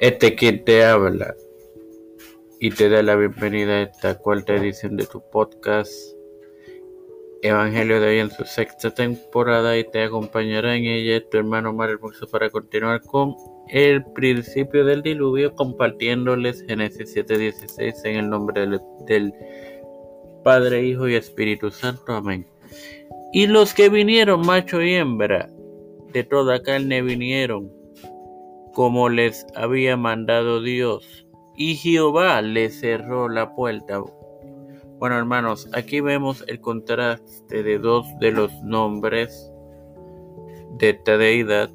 Este quien te habla y te da la bienvenida a esta cuarta edición de tu podcast Evangelio de hoy en su sexta temporada y te acompañará en ella tu hermano Mar Hermoso para continuar con el principio del diluvio compartiéndoles Génesis 7:16 en el nombre del, del Padre, Hijo y Espíritu Santo. Amén. Y los que vinieron, macho y hembra, de toda carne vinieron, como les había mandado Dios. Y Jehová les cerró la puerta. Bueno, hermanos, aquí vemos el contraste de dos de los nombres de esta deidad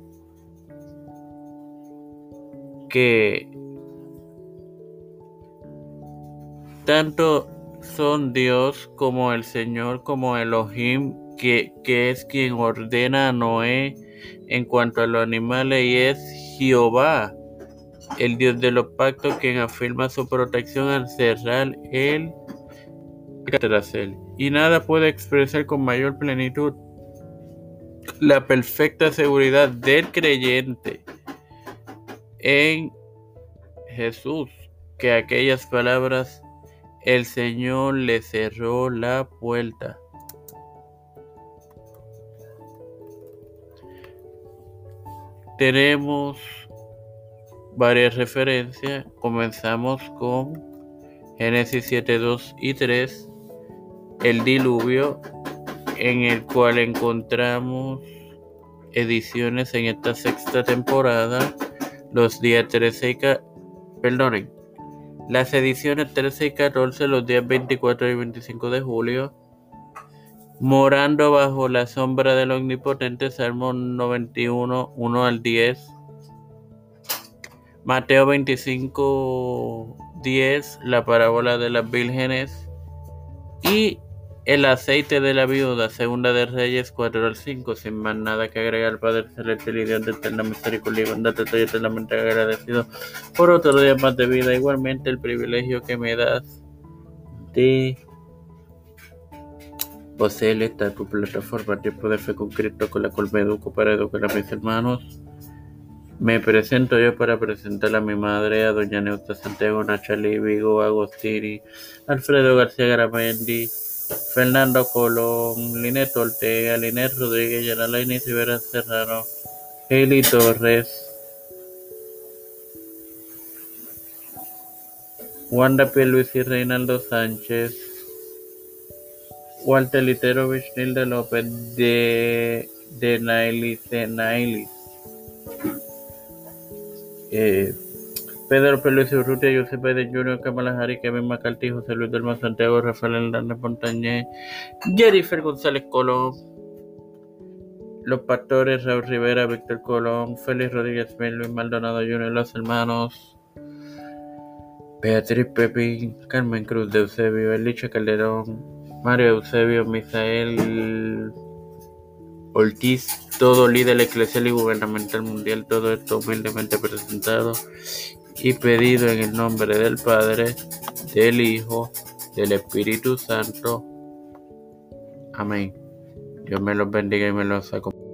que tanto son Dios como el Señor, como Elohim, que, que es quien ordena a Noé en cuanto a los animales y es Jehová, el Dios de los pactos, quien afirma su protección al cerrar él tras. Y nada puede expresar con mayor plenitud la perfecta seguridad del creyente en Jesús que aquellas palabras el Señor le cerró la puerta. Tenemos varias referencias. Comenzamos con Génesis 7, 2 y 3, el diluvio, en el cual encontramos ediciones en esta sexta temporada, los días 13 y 14, perdonen, las ediciones 13 y 14, los días 24 y 25 de julio, morando bajo la sombra del Omnipotente, Salmo 91, 1 al 10. Mateo 25, 10, la parábola de las vírgenes. Y el aceite de la viuda, segunda de Reyes 4 al 5, sin más nada que agregar, Padre Celestial y Dios de eterna misericordia y bondad, estoy eternamente agradecido por otro día más de vida, igualmente el privilegio que me das de Poseer esta plataforma Tiempo de Fe con Cristo con la cual me educo para educar a mis hermanos. Me presento yo para presentar a mi madre, a doña Neuta Santiago, Nachali Vigo, Agostini, Alfredo García Garamendi, Fernando Colón, Linet Ortega, Linet Rodríguez, Yanalaini Rivera Serrano, Heli Torres, Wanda P. Luis y Reinaldo Sánchez, Walter Literovich, Nilda López, de, de Nailis, de Nailis. Eh, Pedro Pérez Urrutia, José Biden Jr., Kamala Harris, Kevin McCarthy, José Luis del Mar Santiago, Rafael Hernández Montañez, Jennifer González Colón, Los Pastores, Raúl Rivera, Víctor Colón, Félix Rodríguez Luis Maldonado Jr., Los Hermanos, Beatriz Pepín, Carmen Cruz de Eusebio, Elicha Calderón, Mario Eusebio, Misael Ortiz, todo líder eclesial y gubernamental mundial, todo esto humildemente presentado y pedido en el nombre del Padre, del Hijo, del Espíritu Santo. Amén. Dios me los bendiga y me los acompañe.